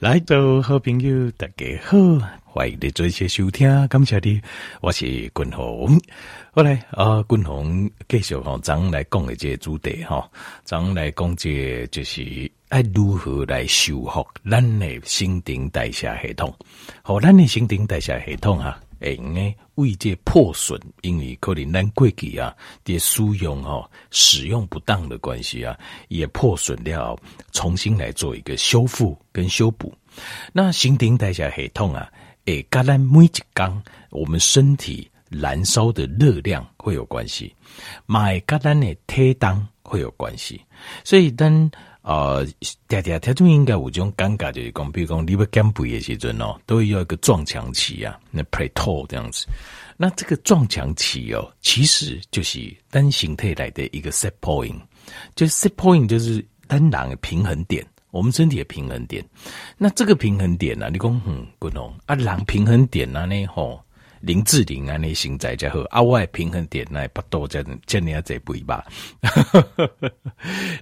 来到好朋友，大家好，欢迎你做一些收听，感谢你，我是君鸿。好来啊，君鸿继续哈，咱来讲的这个主题哈，咱来讲这就是爱如何来修复咱的心灵代谢系统，好，咱的心灵代谢系统啊。诶，因为为这破损，因为可能咱过去啊，的使用哈，使用不当的关系啊，也破损了，重新来做一个修复跟修补。那新陈代谢系统啊，诶，跟咱每一天我们身体燃烧的热量会有关系，买跟咱的体重会有关系，所以当。呃，嗲嗲，他就应该有这种尴尬，就是讲，比如讲你要减肥的时阵哦，都要一个撞墙期啊，那 plateau 这样子。那这个撞墙期哦，其实就是单形态来的一个 set point，就 set point 就是单囊的平衡点，我们身体的平衡点。那这个平衡点呢、啊，你讲嗯，不同啊，囊平衡点呢、啊，呢吼。林志玲啊，那心在在和阿外平衡点那不多，这这你要再补一把。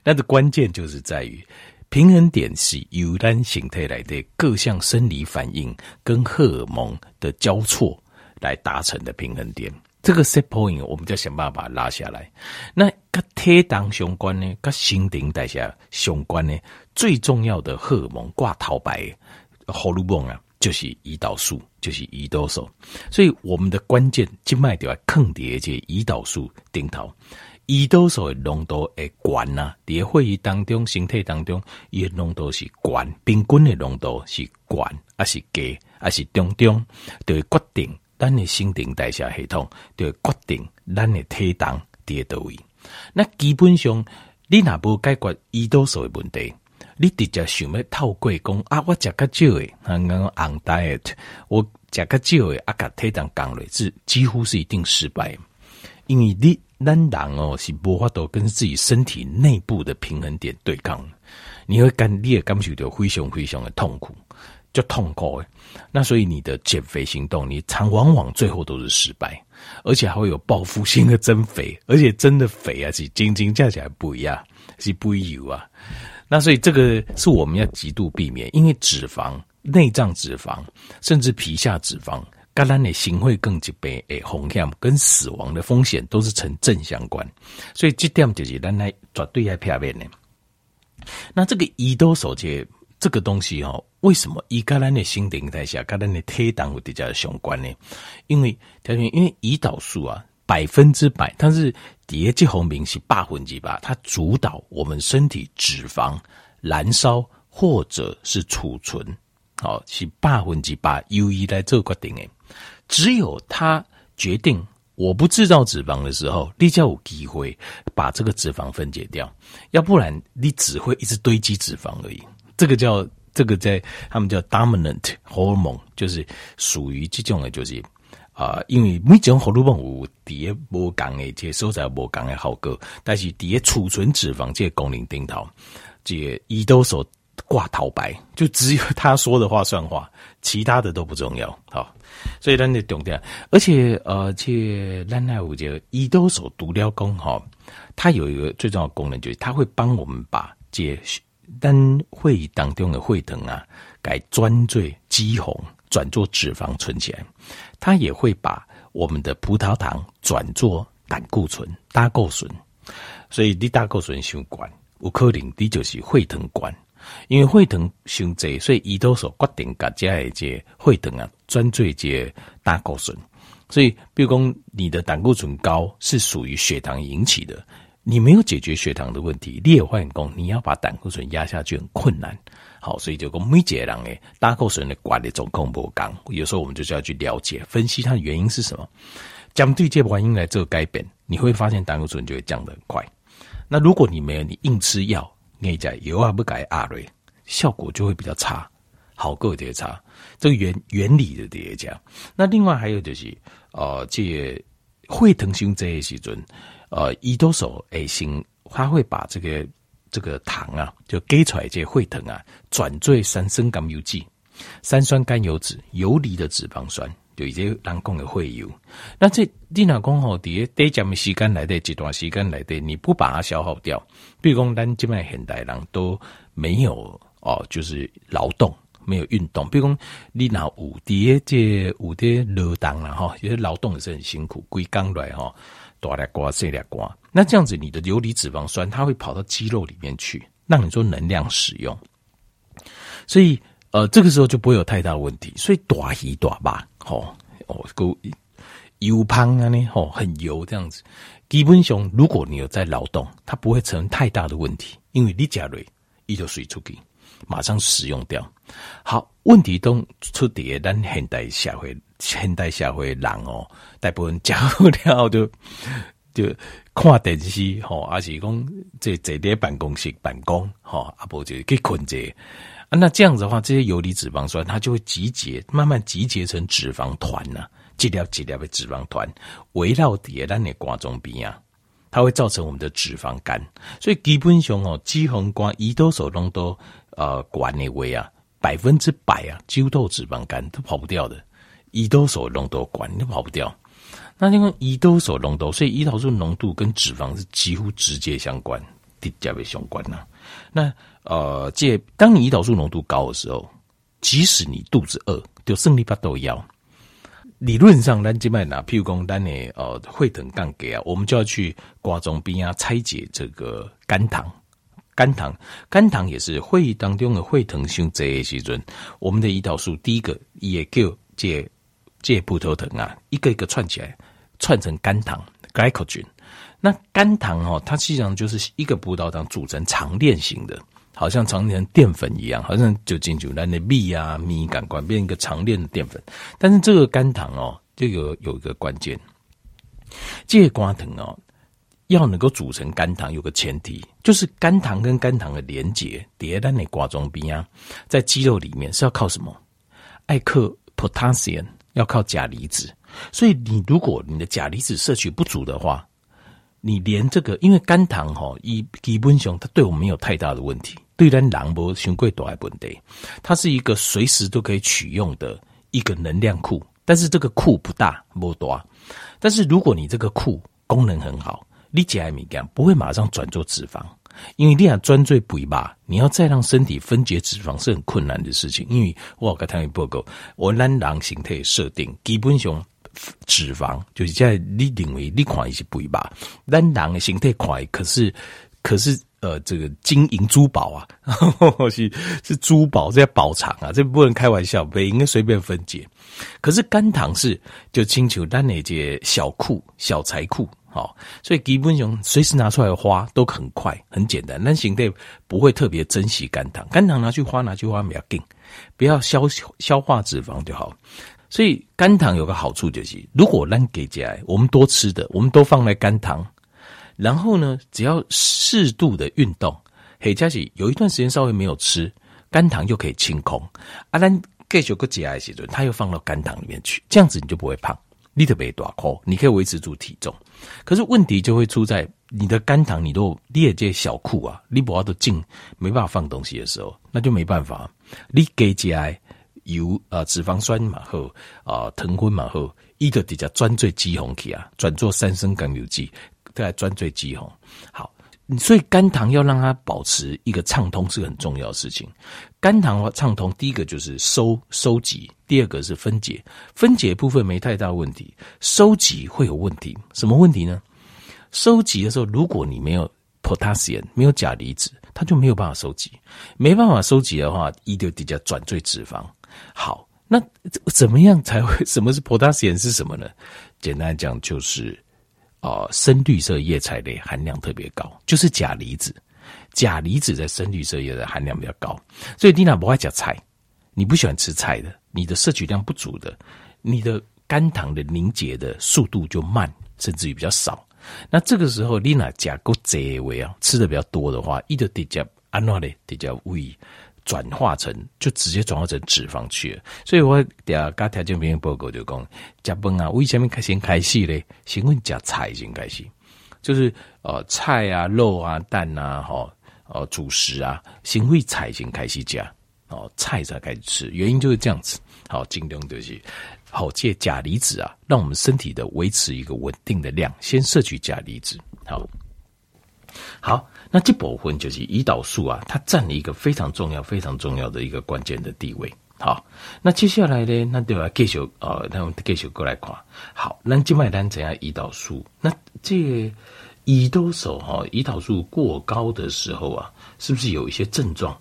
那的 关键就是在于平衡点是由单形态来的各项生理反应跟荷尔蒙的交错来达成的平衡点。这个 set point 我们就想办法拉下来。那跟体重相关呢，跟心灵代谢相关呢，最重要的荷尔蒙挂头牌荷尔蒙啊。就是胰岛素，就是胰岛素，所以我们的关键静脉就要抗叠这胰岛素顶头，胰岛素的浓度会悬呐，在会议当中、身体当中，伊的浓度是悬，平均的浓度是悬，还是低，还是中中，就会决定咱的新陈代谢系统，就会决定咱的体重在倒位。那基本上，你若无解决胰岛素的问题。你直接想要透过讲啊，我食较少诶，刚刚 on diet，我食较少诶，啊，甲体重降落，是几乎是一定失败，因为你咱人哦是无法度跟自己身体内部的平衡点对抗，你会感你也感受到非常非常的痛苦，就痛苦诶。那所以你的减肥行动，你常往往最后都是失败，而且还会有报复性的增肥，而且真的肥啊，是斤斤价起来不一样，是不一样啊。那所以这个是我们要极度避免，因为脂肪、内脏脂肪，甚至皮下脂肪，跟咱的行会更疾病诶风险跟死亡的风险都是成正相关。所以这点就是咱来绝对要避免的。那这个胰岛素这这个东西哈，为什么伊跟咱的新陈代谢跟咱的体重会比较相关呢？因为条件，因为胰岛素啊。百分之百，但是叠剂红明是八分之八，它主导我们身体脂肪燃烧或者是储存，好是八分之八由于来做决定的。只有它决定我不制造脂肪的时候，你才有机会把这个脂肪分解掉，要不然你只会一直堆积脂肪而已。这个叫这个在他们叫 dominant hormone，就是属于这种的，就是。啊、因为每种荷尔蒙有底下无共的，这所在无共的效果，但是底下储存脂肪这个功能顶头，这胰岛素挂头牌，就只有他说的话算话，其他的都不重要。好，所以咱得懂点，而且呃，这咱还有这胰岛素独了功哈，它有一个最重要的功能，就是它会帮我们把这咱会议当中的血糖啊，改转做肌红。转做脂肪存起来，它也会把我们的葡萄糖转做胆固醇、胆固醇。所以你胆固醇相关，有可能你就是血糖关，因为血糖伤济，所以胰岛素决定各家的这些血糖啊转做这胆固醇。所以，比如讲你的胆固醇高是属于血糖引起的，你没有解决血糖的问题，你也换工，你要把胆固醇压下去很困难。好，所以就讲每一个人诶，胆固醇的管理总控不刚，有时候我们就是要去了解、分析它的原因是什么。针对这原因来做改变，你会发现胆固醇就会降得很快。那如果你没有，你硬吃药，你讲有啊不改阿瑞，效果就会比较差，好过点差。这个原原理的叠加。那另外还有就是，呃，这会疼胸这些时阵，呃，胰岛素诶型，它会把这个。这个糖啊，就给出来这血糖啊，转做三酸甘油酯、三酸甘油酯、游离的脂肪酸，就一些人工的会油。那这你若讲吼，第一得这么时间来的，一段时间来的，你不把它消耗掉，比如讲咱这边现代人都没有哦，就是劳动，没有运动，比如讲你拿五叠这五叠劳动了哈，有些劳动也是很辛苦，归刚来哈，大来刮细来刮，那这样子你的游离脂肪酸它会跑到肌肉里面去，让你做能量使用，所以呃这个时候就不会有太大问题，所以大鱼大肉，吼哦够油胖啊呢，吼很油这样子，基本上如果你有在劳动，它不会成太大的问题，因为你加瑞一就水出去。马上使用掉。好，问题都出在咱现代社会，现代社会人哦，大部分加不了就 就看电视吼，还是讲坐坐在办公室办公吼，啊不就去困着啊？那这样子的话，这些游离脂肪酸它就会集结，慢慢集结成脂肪团呐，几粒几粒的脂肪团围绕在咱的肝中边啊，它会造成我们的脂肪肝。所以基本上哦，脂肪肝胰岛素浓度。呃，管那位啊，百分之百啊，几乎都有脂肪肝都跑不掉的。胰岛素浓度管你跑不掉。那因为胰岛素浓度，所以胰岛素浓度跟脂肪是几乎直接相关，直接相关呐。那呃，这当你胰岛素浓度高的时候，即使你肚子饿，就胜利巴都要。理论上，咱这边拿，譬如讲，咱的呃，会疼杠给啊，我们就要去瓜中边啊，拆解这个肝糖。肝糖，肝糖也是会议当中的会疼胸这些时阵，我们的胰岛素第一个也叫借借葡萄糖啊，一个一个串起来，串成肝糖 （glycogen）。那肝糖哦，它实际上就是一个葡萄糖组成长链型的，好像长链淀粉一样，好像就进去那的米啊米感官变一个长链的淀粉。但是这个肝糖哦，这个有一个关键，这个肝糖哦。要能够组成肝糖，有个前提，就是肝糖跟肝糖的连接，叠在那瓜中边啊，在肌肉里面是要靠什么？艾克 potassium 要靠钾离子。所以你如果你的钾离子摄取不足的话，你连这个，因为肝糖哈，以基本上它对我们没有太大的问题，对咱人无伤过大的问题，它是一个随时都可以取用的一个能量库，但是这个库不大不多，但是如果你这个库功能很好。你吃的米干不会马上转做脂肪，因为你要专最补吧，你要再让身体分解脂肪是很困难的事情。因为我刚才报告，我咱人形态设定基本上脂肪就是在你认为你看一些补吧，咱人的形态快，可是可是呃这个金银珠宝啊，呵呵是是珠宝在宝藏啊，这不能开玩笑，不应该随便分解。可是肝糖是就清楚咱那些小库小财库。好，所以基本上随时拿出来花都很快，很简单。但形态不会特别珍惜肝糖，肝糖拿去花拿去花比较紧，不要消消化脂肪就好。所以肝糖有个好处就是，如果咱给起来，我们多吃的，我们都放在肝糖，然后呢，只要适度的运动，嘿，加起有一段时间稍微没有吃，肝糖就可以清空。啊，咱继续个起来时阵，它又放到肝糖里面去，这样子你就不会胖。你特别大哭，你可以维持住体重，可是问题就会出在你的肝糖，你都列这小库啊，你不要都进，没办法放东西的时候，那就没办法。你给起来油啊，脂肪酸嘛后啊，糖分嘛后，一个底下转最肌红体啊，转做三升甘油酯，再转最肌红好。所以肝糖要让它保持一个畅通是很重要的事情。肝糖的畅通，第一个就是收收集，第二个是分解。分解部分没太大问题，收集会有问题。什么问题呢？收集的时候，如果你没有 potassium，没有钾离子，它就没有办法收集。没办法收集的话，一丢底下转赘脂肪。好，那怎么样才会？什么是 potassium 是什么呢？简单讲就是。哦、深绿色叶菜类含量特别高，就是钾离子。钾离子在深绿色叶的含量比较高，所以你娜不爱吃菜，你不喜欢吃菜的，你的摄取量不足的，你的肝糖的凝结的速度就慢，甚至于比较少。那这个时候你娜钾够多为啊，吃的比较多的话，一个得叫安诺嘞，得叫胃。转化成就直接转化成脂肪去了，所以我第二个条件兵报告就讲，加饭啊，为什么开先开始嘞？先问加菜先开始，就是呃菜啊、肉啊、蛋啊、哈呃主食啊，先会菜先开始加哦，菜才开始吃，原因就是这样子。好，尽量就是好借钾离子啊，让我们身体的维持一个稳定的量，先摄取钾离子。好，好，那这部分就是胰岛素啊，它占了一个非常重要、非常重要的一个关键的地位。好，那接下来呢，那对吧？继续呃，那我们继续过来看。好，那静脉单怎样？胰岛素，那这胰岛素哈，胰岛素过高的时候啊，是不是有一些症状？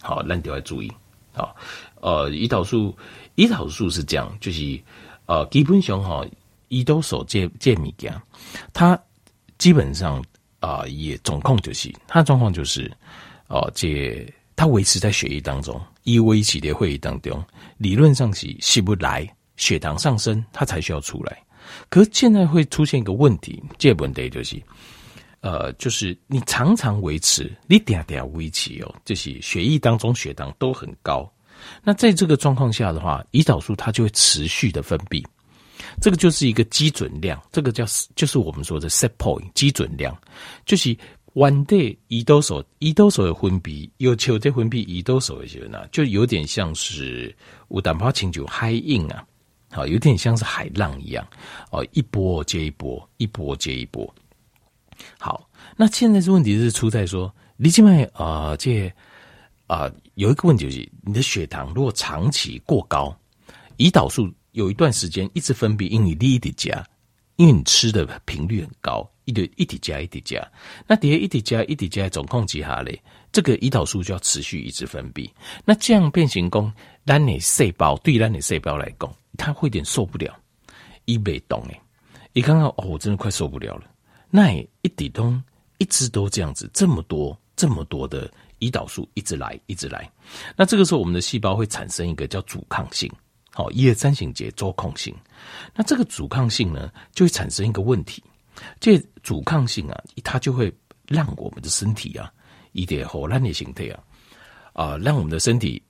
好，那就要注意。好，呃，胰岛素，胰岛素是这样，就是呃，基本上哈，胰岛素这这物件，它基本上啊、也总控就是，他的状况就是，哦、呃，这他维持在血液当中。依维持的会议当中，理论上是起不来，血糖上升，它才需要出来。可是现在会出现一个问题，这个问题就是，呃，就是你常常维持，你点点维持哦，就是血液当中血糖都很高。那在这个状况下的话，胰岛素它就会持续的分泌，这个就是一个基准量，这个叫就是我们说的 set point 基准量，就是。one day 胰岛素，胰岛素的分泌，有求在分泌胰岛素的时候呢，就有点像是有淡薄清酒海印啊，好，有点像是海浪一样哦，一波接一波，一波接一波。好，那现在这问题是出在说，你静脉啊，这啊、有一个问题就是，你的血糖如果长期过高，胰岛素有一段时间一直分泌，因为你一直加，因为你吃的频率很高。一叠一滴加一滴加，那叠一叠加一叠加总控几下嘞？这个胰岛素就要持续一直分泌。那这样变形功，让你细胞对让你细胞来讲，它会有点受不了，一被动诶，你看看哦，我真的快受不了了。那一滴东一直都这样子，这么多这么多的胰岛素一直来一直来，那这个时候我们的细胞会产生一个叫阻抗性，好，一二三型节周控性。那这个阻抗性呢，就会产生一个问题。这阻抗性啊，它就会让我们的身体啊，一点火烂的形态啊，啊、让我们的身体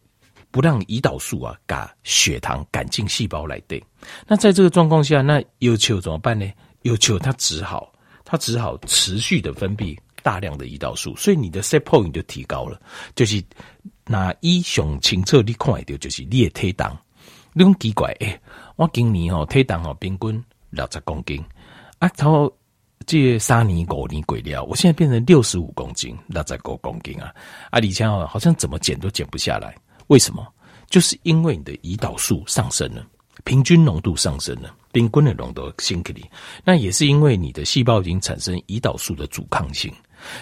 不让胰岛素啊，把血糖赶进细胞来对。那在这个状况下，那有球怎么办呢？有球它只好，它只好持续的分泌大量的胰岛素，所以你的 set point 就提高了。就是那一雄清澈你看到就是你的体重，你很奇怪，诶、我今年哦体重哦平均六十公斤。啊，头这三年五年过了，我现在变成六十五公斤，那再五公斤啊！啊，以前好像怎么减都减不下来，为什么？就是因为你的胰岛素上升了，平均浓度上升了，平均的浓度升起来，那也是因为你的细胞已经产生胰岛素的阻抗性。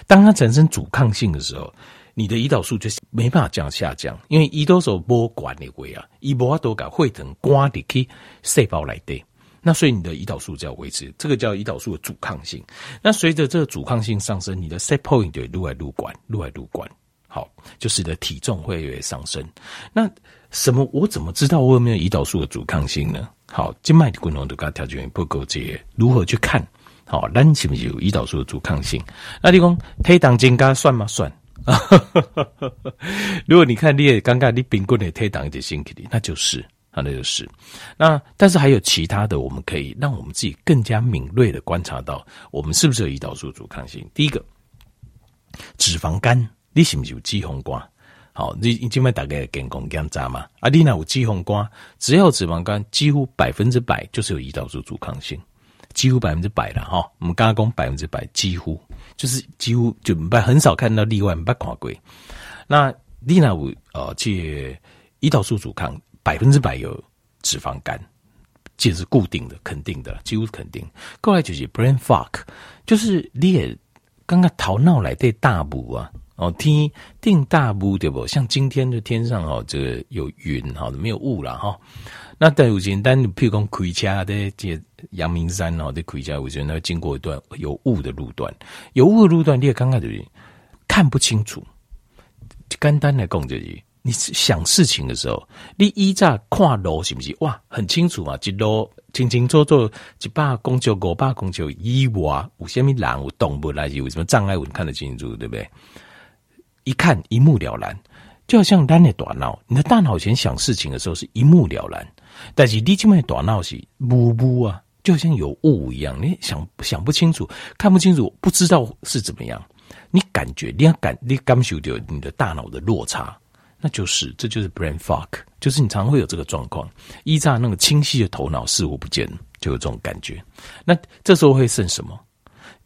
当它产生阻抗性的时候，你的胰岛素就没办法这样下降，因为胰岛素不管你位啊，胰岛素把会疼刮的去细胞来对。那所以你的胰岛素就要维持，这个叫胰岛素的阻抗性。那随着这个阻抗性上升，你的 set point 就撸来撸管，撸来撸管，好，就使得体重会越来越上升。那什么？我怎么知道我有没有胰岛素的阻抗性呢？好，静脉的功能都跟它条件不够这些，如何去看？好，那是不是有胰岛素的阻抗性？那你讲体重增加算吗？算。如果你看你也尴尬你平均的体重的身体，那就是。那就是，那但是还有其他的，我们可以让我们自己更加敏锐的观察到，我们是不是有胰岛素阻抗性。第一个，脂肪肝，你是不是有脂肪肝？好，你你今晚大概健康检查嘛？啊，你那有脂肪肝，只要脂肪肝，几乎百分之百就是有胰岛素阻抗性，几乎百分之百了哈。我们刚刚百分之百，几乎就是几乎就不很少看到例外，不看过。那你那有呃，这胰岛素阻抗。百分之百有脂肪肝，这是固定的、肯定的，几乎肯定。过来就是 brain fog，就是你也刚刚逃闹来对大雾啊，哦天定大雾对不？像今天的天上哦，这个有云哈，没有雾了哈。那但有简单，譬如讲开车的这阳明山哦，的开车我觉得那经过一段有雾的路段，有雾的路段你也刚刚就是看不清楚。简单来讲就是。你想事情的时候，你依在看路是不是？哇，很清楚嘛，一路清清楚楚，一百公尺、五百公尺以外，有什么人、有动物来，有什么障碍物，看得清楚，对不对？一看一目了然，就好像咱的大脑，你的大脑前想事情的时候是一目了然，但是你这边大脑是雾雾啊，就像有雾一样，你想想不清楚，看不清楚，不知道是怎么样，你感觉你要感你感受到你的大脑的落差。那就是，这就是 brain fog，就是你常会有这个状况，依仗那个清晰的头脑视而不见，就有这种感觉。那这时候会剩什么？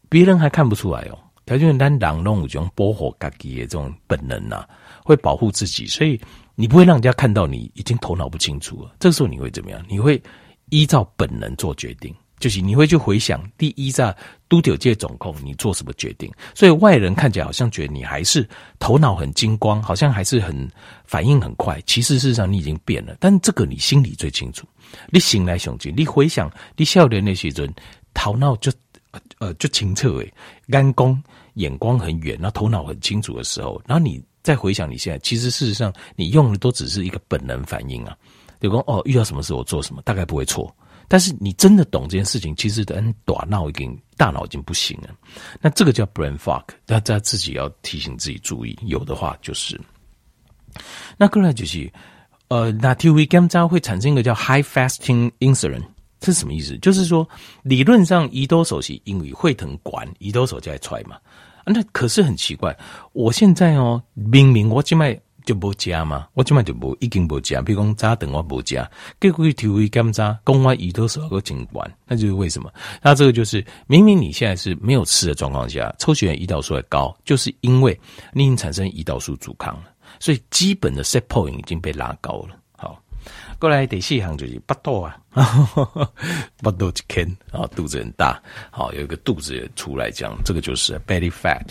别人还看不出来哦，它就是咱人弄一种保护自己的这种本能呐、啊，会保护自己，所以你不会让人家看到你已经头脑不清楚了。这个时候你会怎么样？你会依照本能做决定。就是你会去回想第一在都九届总控，你做什么决定？所以外人看起来好像觉得你还是头脑很精光，好像还是很反应很快。其实事实上你已经变了，但这个你心里最清楚。你醒来想起，你回想你少年那些人，头脑就呃就清澈诶，眼光眼光很远，然后头脑很清楚的时候，然后你再回想你现在，其实事实上你用的都只是一个本能反应啊。就说哦，遇到什么事我做什么，大概不会错。但是你真的懂这件事情，其实等大脑已经大脑已经不行了。那这个叫 brain fog，大家自己要提醒自己注意。有的话就是，那过来就是，呃，那 TV gamma 会产生一个叫 high fasting insulin，这是什么意思？就是说理论上胰岛素是因为会疼管胰岛素就来出来嘛。那可是很奇怪，我现在哦，明明我今麦。就无加嘛，我即摆就无已经无加，比如讲早顿我无加，结果去体会检查，讲我胰岛素个警官，那就是为什么？那这个就是明明你现在是没有吃的状况下，抽血胰岛素还高，就是因为你已经产生胰岛素阻抗了，所以基本的 set point 已经被拉高了。过来第四项就是巴肚啊，巴肚一坑，然后肚子很大，好有一个肚子出来讲，这个就是 belly fat。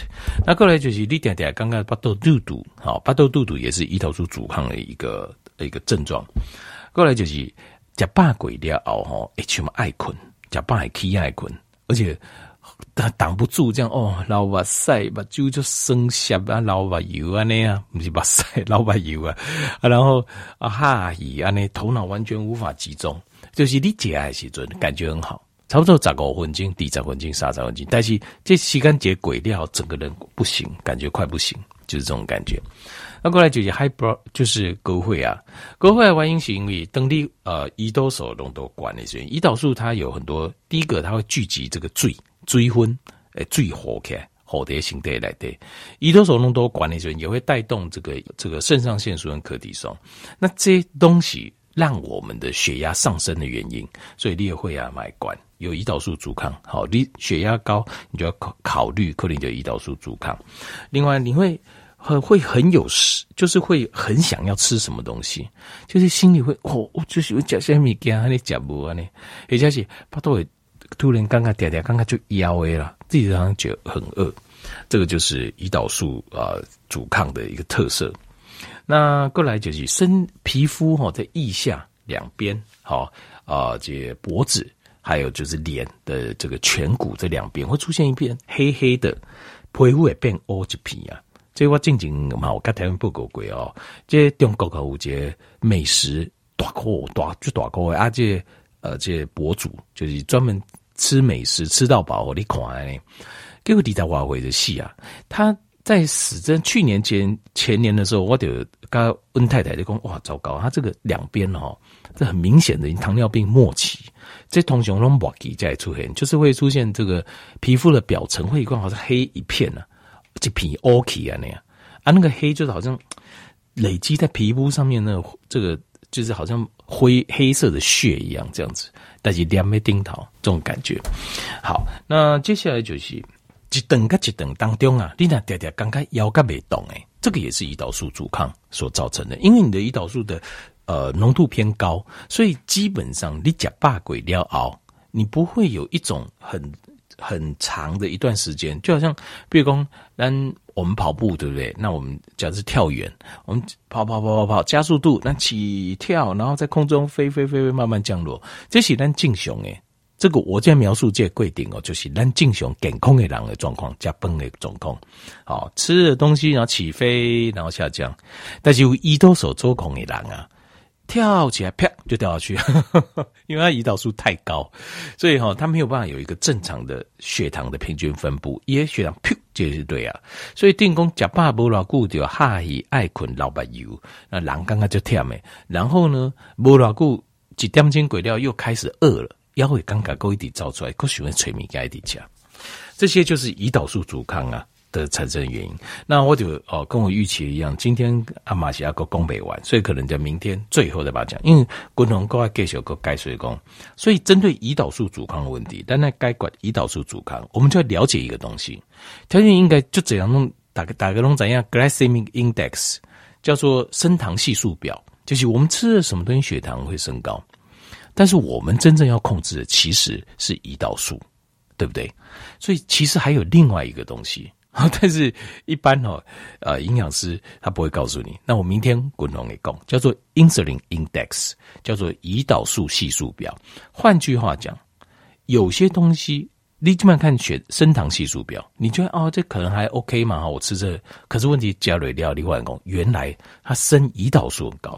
那过来就是你点点刚刚巴肚肚肚，好巴肚肚肚也是胰岛素阻抗的一个一个症状。过来就是吃饱过了后吼，一群爱困，吃饱还起爱困，而且。挡挡不住这样哦，老哇塞，把酒就生涩啊，老把油啊那样，不是把塞老把油啊，啊 然后啊哈伊啊那头脑完全无法集中，就是你解爱时阵感觉很好，差不多十五分钟、二十分钟、三十分钟，但是这时间节鬼掉，整个人不行，感觉快不行，就是这种感觉。那过来就是 high blood，就是高血啊，高血压原因是因为当你呃胰岛素浓度高的时候，胰岛素它有很多，第一个它会聚集这个水。水分诶，最活开，好的形态来的。胰岛素浓度高的时，也会带动这个这个肾上腺素跟柯蒂松。那这些东西让我们的血压上升的原因，所以你也会啊买管有胰岛素阻抗。好，你血压高，你就要考考虑可能就胰岛素阻抗。另外，你会很会很有食，就是会很想要吃什么东西，就是心里会哦，我就是有吃虾米羹，你吃不完呢？而且是他都会。突然刚刚点点刚刚就腰围了，自己好像觉得很饿，这个就是胰岛素啊、呃、阻抗的一个特色。那过来就是身皮肤哈，在腋下两边，好啊，这脖子还有就是脸的这个颧骨这两边会出现一片黑黑的皮肤会变乌一皮啊。这我静静嘛，我跟台湾报告过哦，这中国有这美食大国大就大国啊，这呃这博主就是专门。吃美食吃到饱，你看呢？结果底下挖回的戏啊，他在死在去年前前年的时候，我就跟温太太就讲，哇，糟糕，他这个两边哦，这很明显的糖尿病末期，这通常拢末期在出现，就是会出现这个皮肤的表层会一块好像黑一片呢、啊，这皮 OK 啊那样啊，那个黑就是好像累积在皮肤上面，那个这个就是好像灰黑色的血一样这样子。但是两没钉头这种感觉，好，那接下来就是一等跟一等当中啊，你那点点刚刚腰杆没动诶，这个也是胰岛素阻抗所造成的，因为你的胰岛素的呃浓度偏高，所以基本上你假把鬼撩熬，你不会有一种很很长的一段时间，就好像比如说，咱我们跑步对不对？那我们假如是跳远，我们跑跑跑跑跑加速度，那起跳，然后在空中飞飞飞飞慢慢降落，这是咱正常诶。这个我在描述这规定哦，就是咱正常健康的人的状况，加崩的状况。好，吃的东西然后起飞，然后下降，但是有胰岛素做空的人啊。跳起来，啪就掉下去，因为他胰岛素太高，所以哈，他没有办法有一个正常的血糖的平均分布，也血糖噗就是对啊。所以电工假爸不老固就哈伊爱困老白油，那狼刚刚就跳没，然后呢，不老固几点钟鬼掉又开始饿了，腰会刚刚够一点造出来，够喜欢催眠加一点加，这些就是胰岛素阻抗啊。的产生原因。那我就哦，跟我预期一样，今天阿玛西亚个攻北完，所以可能在明天最后再把它讲，因为共同国外继续个改水工，所以针对胰岛素阻抗的问题，但那该管胰岛素阻抗，我们就要了解一个东西，条件应该就怎样弄，打个打个弄怎样，glycemic index 叫做升糖系数表，就是我们吃了什么东西血糖会升高，但是我们真正要控制的其实是胰岛素。对不对？所以其实还有另外一个东西，但是一般哦，呃，营养师他不会告诉你。那我明天滚龙给讲，叫做 insulin index，叫做胰岛素系数表。换句话讲，有些东西你基本上看血升糖系数表，你觉得哦，这可能还 OK 嘛？我吃这，可是问题加瑞料另外讲，原来它升胰岛素很高。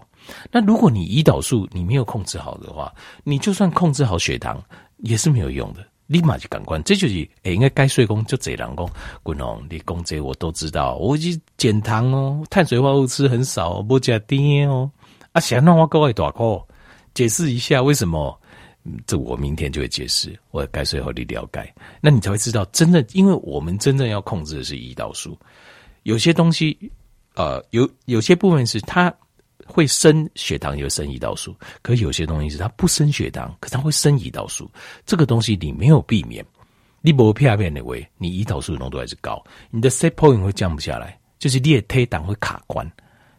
那如果你胰岛素你没有控制好的话，你就算控制好血糖也是没有用的。立马就感官，这就是诶、欸，应该该睡工就这人工，滚龙，你讲这我都知道，我去减糖哦，碳水化合物吃很少，不加甜哦，啊，想让我各位大哥解释一下为什么？这我明天就会解释，我该睡和你了解，那你才会知道，真的，因为我们真正要控制的是胰岛素，有些东西，呃，有有些部分是它。会升血糖，有升胰岛素，可有些东西是它不升血糖，可它会升胰岛素。这个东西你没有避免，你不片片的喂，你胰岛素浓度还是高，你的 set point 会降不下来，就是你的推挡会卡关。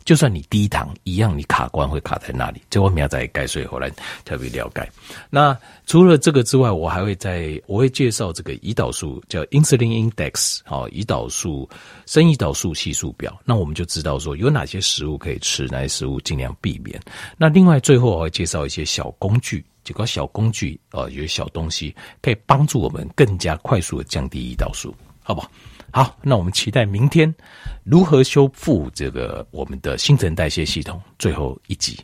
就算你低糖一样，你卡关会卡在那里。这我们要再改水后来特别了解。那除了这个之外，我还会在我会介绍这个胰岛素叫 insulin index，好，胰岛素生胰岛素系数表。那我们就知道说有哪些食物可以吃，哪些食物尽量避免。那另外最后我会介绍一些小工具，几个小工具啊，有些小东西可以帮助我们更加快速的降低胰岛素，好不好？好，那我们期待明天如何修复这个我们的新陈代谢系统最后一集。